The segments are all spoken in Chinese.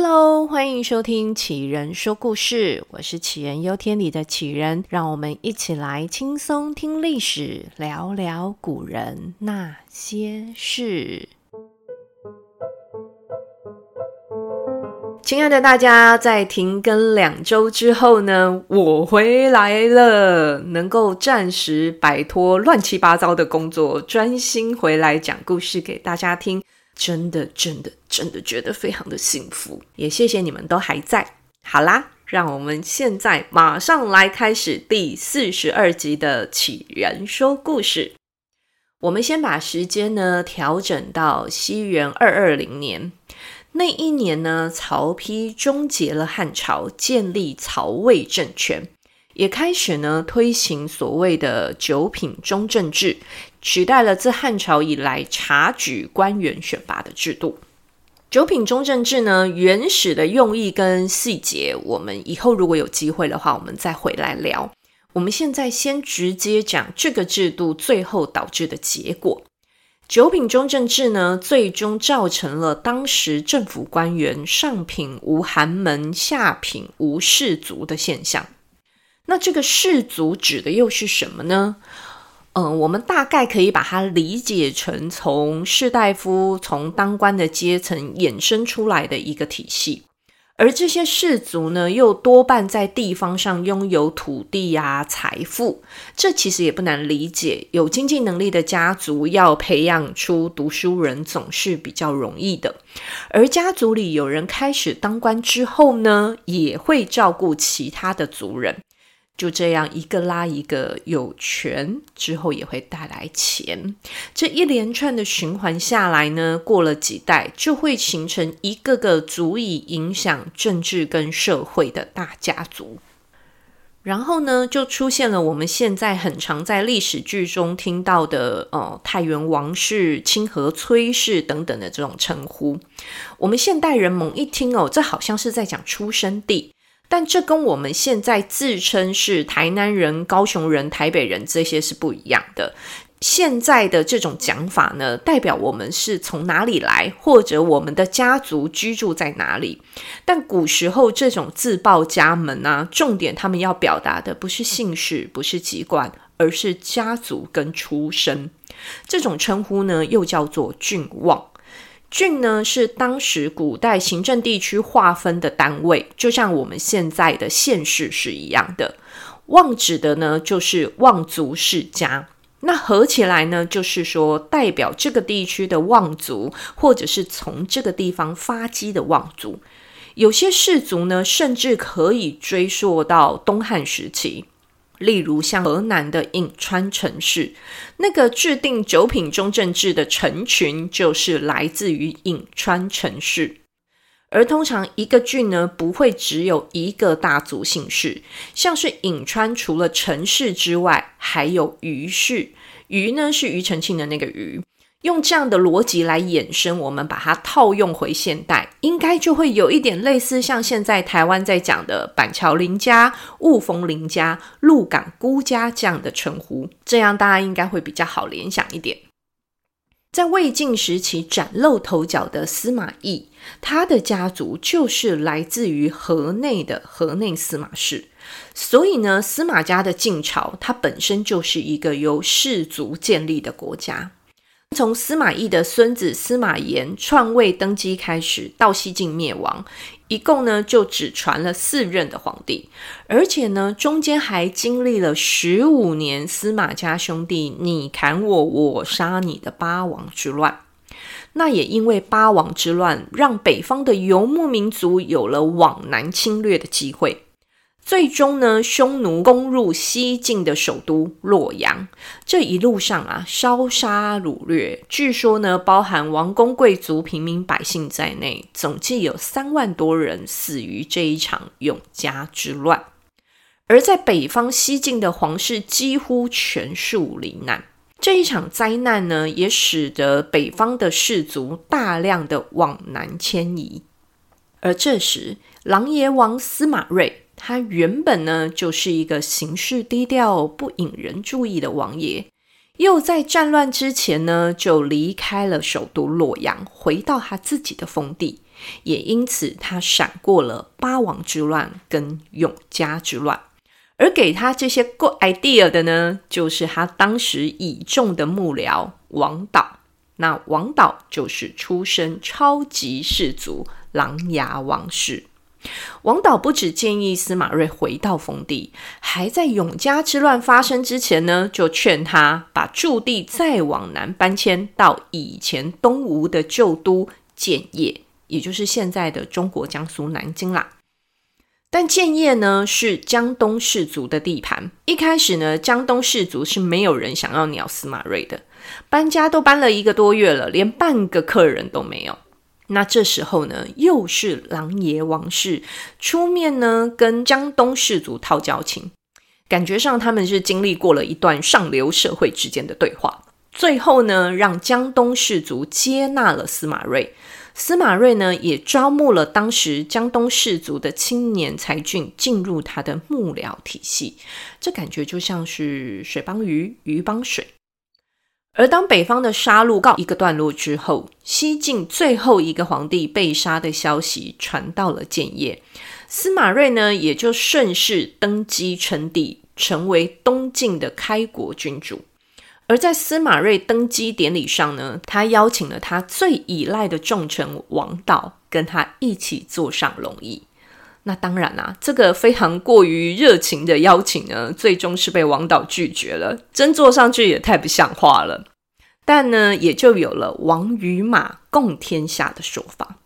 Hello，欢迎收听杞人说故事，我是杞人忧天里的杞人，让我们一起来轻松听历史，聊聊古人那些事。亲爱的大家，在停更两周之后呢，我回来了，能够暂时摆脱乱七八糟的工作，专心回来讲故事给大家听。真的，真的，真的觉得非常的幸福，也谢谢你们都还在。好啦，让我们现在马上来开始第四十二集的起源说故事。我们先把时间呢调整到西元二二零年，那一年呢，曹丕终结了汉朝，建立曹魏政权。也开始呢推行所谓的九品中正制，取代了自汉朝以来察举官员选拔的制度。九品中正制呢，原始的用意跟细节，我们以后如果有机会的话，我们再回来聊。我们现在先直接讲这个制度最后导致的结果。九品中正制呢，最终造成了当时政府官员上品无寒门，下品无士族的现象。那这个士族指的又是什么呢？嗯、我们大概可以把它理解成从士大夫、从当官的阶层衍生出来的一个体系，而这些士族呢，又多半在地方上拥有土地啊、财富。这其实也不难理解，有经济能力的家族要培养出读书人总是比较容易的。而家族里有人开始当官之后呢，也会照顾其他的族人。就这样一个拉一个，有权之后也会带来钱。这一连串的循环下来呢，过了几代，就会形成一个个足以影响政治跟社会的大家族。然后呢，就出现了我们现在很常在历史剧中听到的，呃，太原王氏、清河崔氏等等的这种称呼。我们现代人猛一听哦，这好像是在讲出生地。但这跟我们现在自称是台南人、高雄人、台北人这些是不一样的。现在的这种讲法呢，代表我们是从哪里来，或者我们的家族居住在哪里。但古时候这种自报家门啊，重点他们要表达的不是姓氏，不是籍贯，而是家族跟出身。这种称呼呢，又叫做郡望。郡呢，是当时古代行政地区划分的单位，就像我们现在的县市是一样的。望指的呢，就是望族世家。那合起来呢，就是说代表这个地区的望族，或者是从这个地方发迹的望族。有些氏族呢，甚至可以追溯到东汉时期。例如像河南的颍川城市，那个制定九品中正制的陈群，就是来自于颍川城市。而通常一个郡呢，不会只有一个大族姓氏，像是颍川除了陈氏之外，还有虞氏。虞呢是庾澄庆的那个虞。用这样的逻辑来衍生，我们把它套用回现代，应该就会有一点类似，像现在台湾在讲的板桥林家、雾峰林家、鹿港辜家这样的称呼，这样大家应该会比较好联想一点。在魏晋时期崭露头角的司马懿，他的家族就是来自于河内的河内司马氏，所以呢，司马家的晋朝，它本身就是一个由氏族建立的国家。从司马懿的孙子司马炎篡位登基开始，到西晋灭亡，一共呢就只传了四任的皇帝，而且呢中间还经历了十五年司马家兄弟你砍我，我杀你的八王之乱。那也因为八王之乱，让北方的游牧民族有了往南侵略的机会。最终呢，匈奴攻入西晋的首都洛阳，这一路上啊，烧杀掳掠，据说呢，包含王公贵族、平民百姓在内，总计有三万多人死于这一场永嘉之乱。而在北方西晋的皇室几乎全数罹难。这一场灾难呢，也使得北方的士族大量的往南迁移。而这时，琅琊王司马睿。他原本呢，就是一个行事低调、不引人注意的王爷，又在战乱之前呢，就离开了首都洛阳，回到他自己的封地，也因此他闪过了八王之乱跟永嘉之乱。而给他这些 good idea 的呢，就是他当时倚重的幕僚王导。那王导就是出身超级氏族琅琊王氏。王导不只建议司马睿回到封地，还在永嘉之乱发生之前呢，就劝他把驻地再往南搬迁到以前东吴的旧都建业，也就是现在的中国江苏南京啦。但建业呢，是江东士族的地盘，一开始呢，江东士族是没有人想要鸟司马睿的。搬家都搬了一个多月了，连半个客人都没有。那这时候呢，又是琅琊王氏出面呢，跟江东士族套交情，感觉上他们是经历过了一段上流社会之间的对话，最后呢，让江东士族接纳了司马睿。司马睿呢，也招募了当时江东士族的青年才俊进入他的幕僚体系，这感觉就像是水帮鱼，鱼帮水。而当北方的杀戮告一个段落之后，西晋最后一个皇帝被杀的消息传到了建业，司马睿呢，也就顺势登基称帝，成为东晋的开国君主。而在司马睿登基典礼上呢，他邀请了他最依赖的重臣王导，跟他一起坐上龙椅。那当然啦、这个非常过于热情的邀请呢，最终是被王导拒绝了。真坐上去也太不像话了。但呢，也就有了王与马共天下的说法。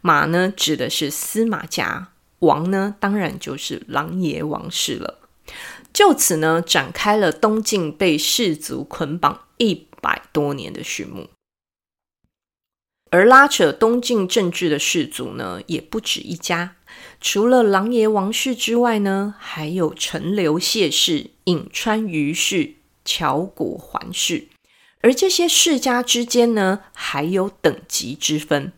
马呢，指的是司马家；王呢，当然就是琅琊王氏了。就此呢，展开了东晋被士族捆绑一百多年的序幕。而拉扯东晋政治的氏族呢，也不止一家。除了琅琊王氏之外呢，还有陈留谢氏、颍川虞氏、乔国桓氏。而这些世家之间呢，还有等级之分。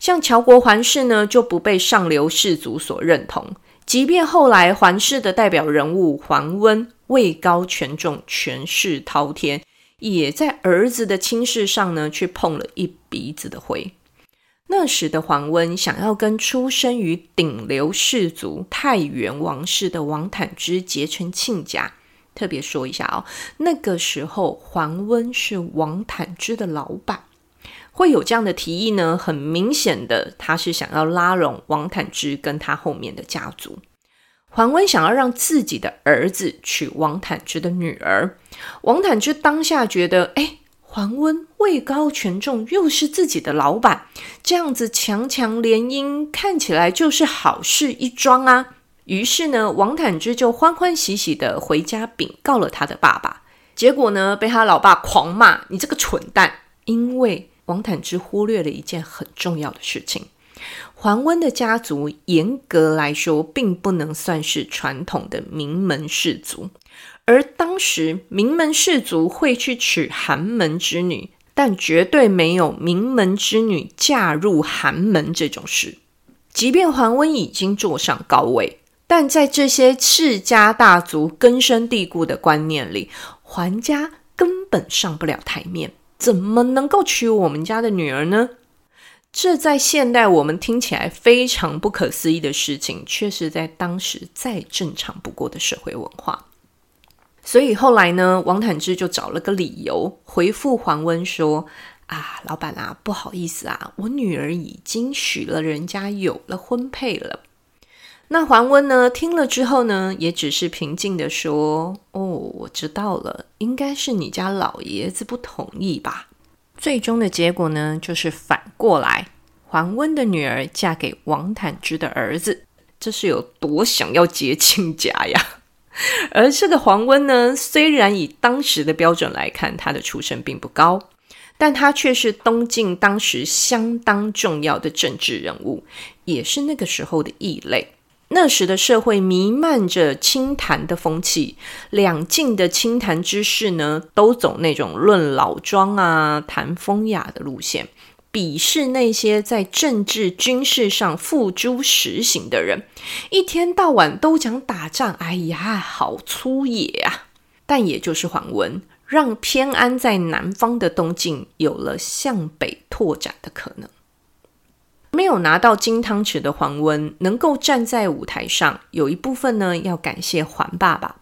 像乔国桓氏呢，就不被上流氏族所认同。即便后来桓氏的代表人物桓温位高权重、权势滔天，也在儿子的亲事上呢，却碰了一鼻子的灰。那时的桓温想要跟出生于顶流氏族太原王氏的王坦之结成亲家。特别说一下哦，那个时候桓温是王坦之的老板。会有这样的提议呢？很明显的，他是想要拉拢王坦之跟他后面的家族。桓温想要让自己的儿子娶王坦之的女儿。王坦之当下觉得，哎，桓温位高权重，又是自己的老板，这样子强强联姻，看起来就是好事一桩啊。于是呢，王坦之就欢欢喜喜的回家禀告了他的爸爸。结果呢，被他老爸狂骂：“你这个蠢蛋！”因为王坦之忽略了一件很重要的事情：桓温的家族严格来说并不能算是传统的名门士族，而当时名门士族会去娶寒门之女，但绝对没有名门之女嫁入寒门这种事。即便桓温已经坐上高位，但在这些世家大族根深蒂固的观念里，桓家根本上不了台面。怎么能够娶我们家的女儿呢？这在现代我们听起来非常不可思议的事情，却是在当时再正常不过的社会文化。所以后来呢，王坦之就找了个理由回复桓温说：“啊，老板啊，不好意思啊，我女儿已经许了人家，有了婚配了。”那桓温呢？听了之后呢，也只是平静地说：“哦，我知道了，应该是你家老爷子不同意吧。”最终的结果呢，就是反过来，桓温的女儿嫁给王坦之的儿子，这是有多想要结亲家呀？而这个桓温呢，虽然以当时的标准来看，他的出身并不高，但他却是东晋当时相当重要的政治人物，也是那个时候的异类。那时的社会弥漫着清谈的风气，两晋的清谈之士呢，都走那种论老庄啊、谈风雅的路线，鄙视那些在政治军事上付诸实行的人，一天到晚都讲打仗，哎呀，好粗野啊！但也就是桓温，让偏安在南方的东晋有了向北拓展的可能。没有拿到金汤匙的桓温能够站在舞台上，有一部分呢要感谢桓爸爸。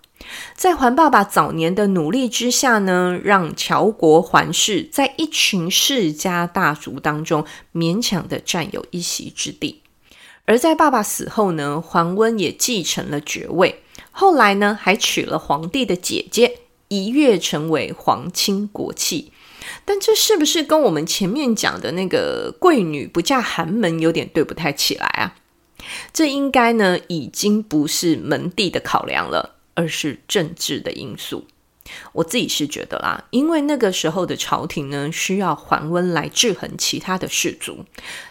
在桓爸爸早年的努力之下呢，让乔国桓氏在一群世家大族当中勉强的占有一席之地。而在爸爸死后呢，桓温也继承了爵位，后来呢还娶了皇帝的姐姐，一跃成为皇亲国戚。但这是不是跟我们前面讲的那个贵女不嫁寒门有点对不太起来啊？这应该呢已经不是门第的考量了。而是政治的因素，我自己是觉得啦，因为那个时候的朝廷呢，需要桓温来制衡其他的氏族，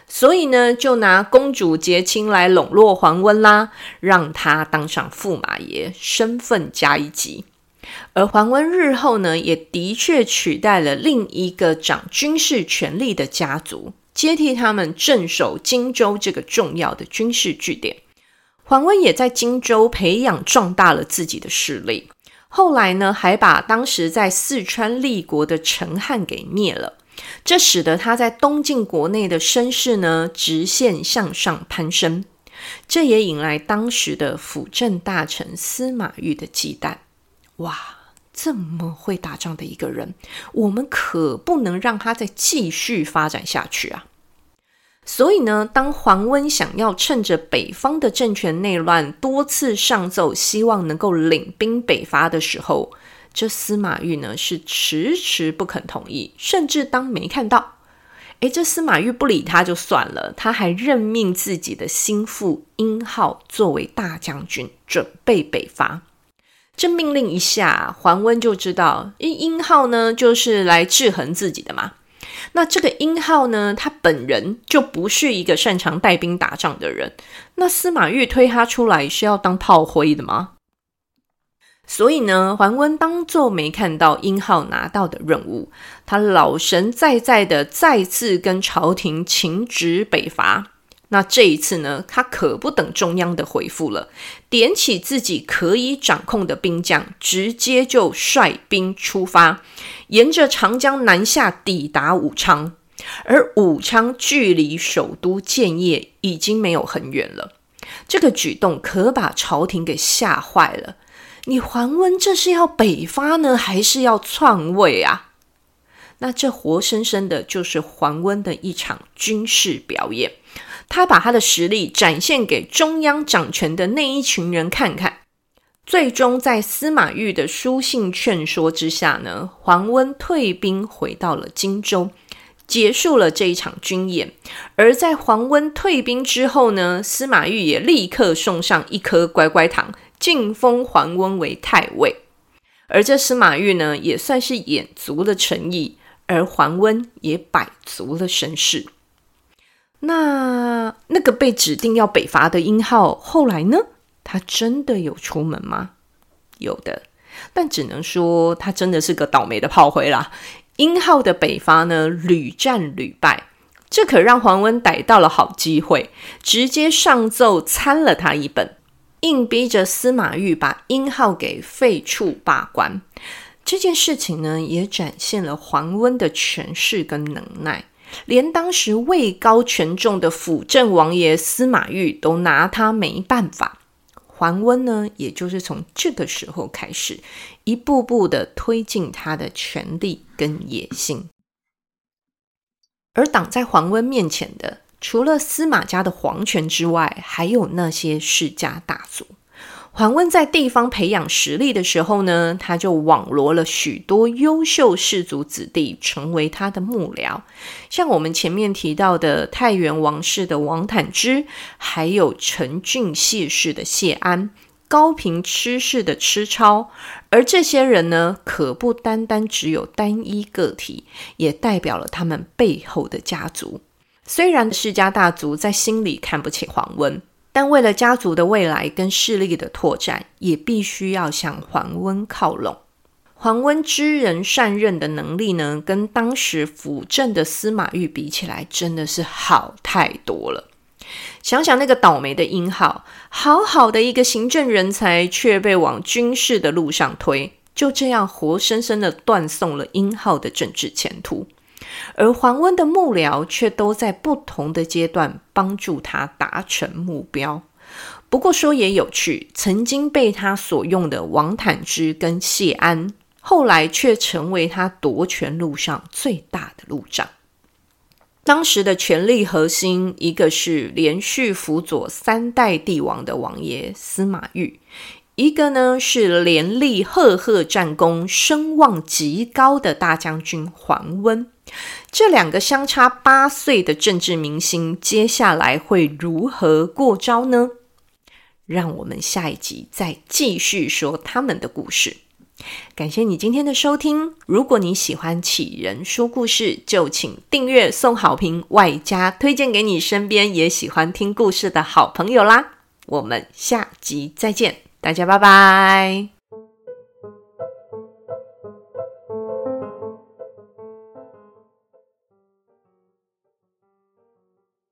所以呢，就拿公主结亲来笼络桓温啦，让他当上驸马爷，身份加一级。而桓温日后呢，也的确取代了另一个掌军事权力的家族，接替他们镇守荆州这个重要的军事据点。桓温也在荆州培养壮大了自己的势力，后来呢，还把当时在四川立国的陈汉给灭了，这使得他在东晋国内的声势呢直线向上攀升，这也引来当时的辅政大臣司马昱的忌惮。哇，这么会打仗的一个人，我们可不能让他再继续发展下去啊！所以呢，当桓温想要趁着北方的政权内乱，多次上奏，希望能够领兵北伐的时候，这司马昱呢是迟迟不肯同意，甚至当没看到。诶，这司马昱不理他就算了，他还任命自己的心腹殷浩作为大将军，准备北伐。这命令一下，桓温就知道，殷殷浩呢就是来制衡自己的嘛。那这个殷浩呢，他本人就不是一个擅长带兵打仗的人。那司马昱推他出来是要当炮灰的吗？所以呢，桓温当作没看到殷浩拿到的任务，他老神在在的再次跟朝廷请旨北伐。那这一次呢，他可不等中央的回复了，点起自己可以掌控的兵将，直接就率兵出发，沿着长江南下，抵达武昌。而武昌距离首都建业已经没有很远了，这个举动可把朝廷给吓坏了。你桓温这是要北伐呢，还是要篡位啊？那这活生生的就是桓温的一场军事表演。他把他的实力展现给中央掌权的那一群人看看，最终在司马懿的书信劝说之下呢，桓温退兵回到了荆州，结束了这一场军演。而在桓温退兵之后呢，司马懿也立刻送上一颗乖乖糖，晋封桓温为太尉。而这司马懿呢，也算是演足了诚意，而桓温也摆足了声势。那那个被指定要北伐的殷浩，后来呢？他真的有出门吗？有的，但只能说他真的是个倒霉的炮灰啦。殷浩的北伐呢，屡战屡败，这可让桓温逮到了好机会，直接上奏参了他一本，硬逼着司马昱把殷浩给废黜罢官。这件事情呢，也展现了桓温的权势跟能耐。连当时位高权重的辅政王爷司马昱都拿他没办法，桓温呢，也就是从这个时候开始，一步步的推进他的权力跟野心。而挡在桓温面前的，除了司马家的皇权之外，还有那些世家大族。桓温在地方培养实力的时候呢，他就网罗了许多优秀士族子弟，成为他的幕僚。像我们前面提到的太原王氏的王坦之，还有陈郡谢氏的谢安，高平郗氏的郗超。而这些人呢，可不单单只有单一个体，也代表了他们背后的家族。虽然世家大族在心里看不起桓温。但为了家族的未来跟势力的拓展，也必须要向桓温靠拢。桓温知人善任的能力呢，跟当时辅政的司马昱比起来，真的是好太多了。想想那个倒霉的殷浩，好好的一个行政人才，却被往军事的路上推，就这样活生生的断送了殷浩的政治前途。而桓温的幕僚却都在不同的阶段帮助他达成目标。不过说也有趣，曾经被他所用的王坦之跟谢安，后来却成为他夺权路上最大的路障。当时的权力核心，一个是连续辅佐三代帝王的王爷司马昱，一个呢是连立赫赫战功、声望极高的大将军桓温。这两个相差八岁的政治明星，接下来会如何过招呢？让我们下一集再继续说他们的故事。感谢你今天的收听。如果你喜欢杞人说故事，就请订阅、送好评，外加推荐给你身边也喜欢听故事的好朋友啦。我们下集再见，大家拜拜。